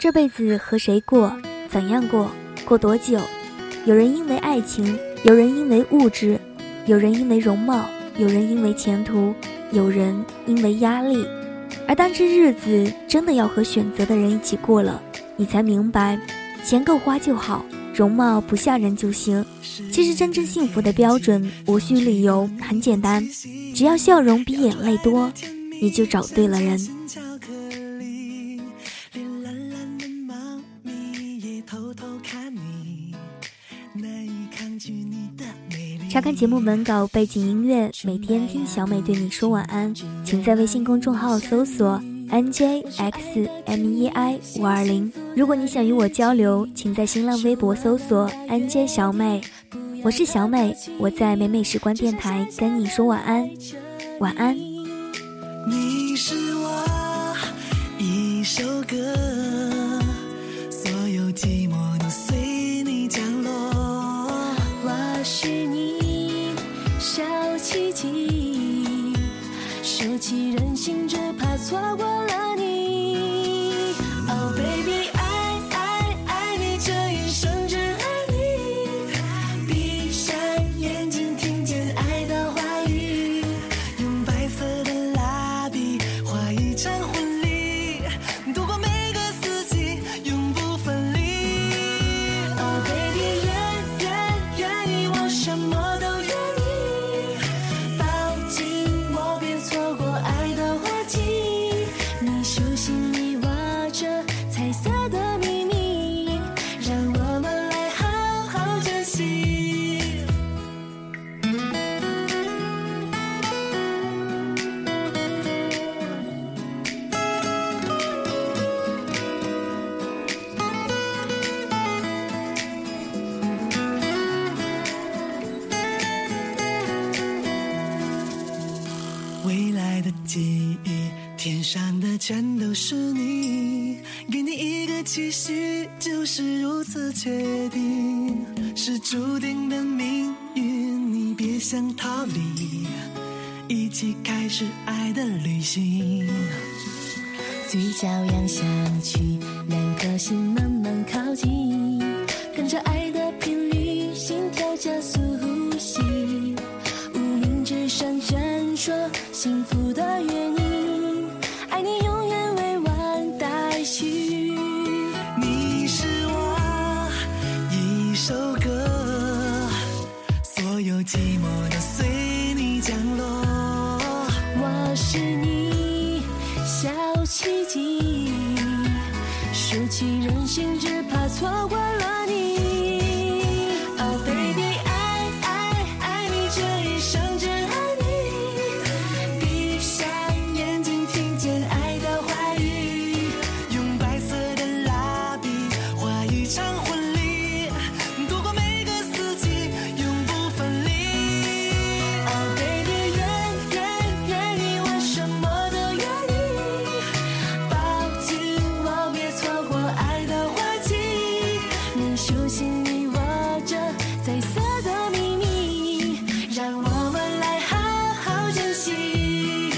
这辈子和谁过，怎样过，过多久？有人因为爱情，有人因为物质，有人因为容貌，有人因为前途，有人因为压力。而当这日子真的要和选择的人一起过了，你才明白，钱够花就好，容貌不吓人就行。其实真正幸福的标准无需理由，很简单，只要笑容比眼泪多，你就找对了人。查看节目文稿、背景音乐，每天听小美对你说晚安，请在微信公众号搜索 N J X M E I 五二零。如果你想与我交流，请在新浪微博搜索 N J 小美。我是小美，我在美美时光电台跟你说晚安，晚安。你是我一首歌。尤其人性，只怕错过了你。天上的全都是你，给你一个期许，就是如此确定，是注定的命运，你别想逃离，一起开始爱的旅行。嘴角扬下去，两颗心慢慢靠近，跟着爱奇迹。竖起人心，只怕错过。彩色的秘密，让我们来好好珍惜。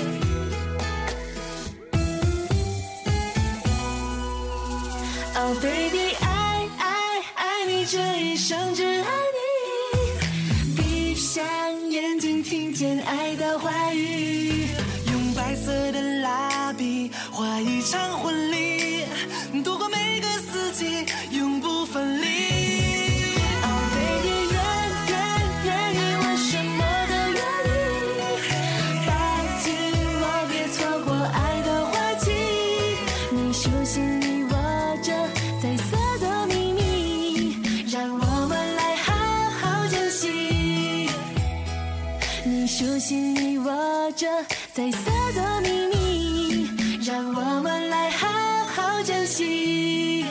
Oh baby，爱爱爱你这一生，只爱你。闭上眼睛，听见爱的话语，用白色的蜡笔画一场。你手心里握着彩色的秘密让我们来好好珍惜。你手心里握着彩色的秘密让我们来好好珍惜。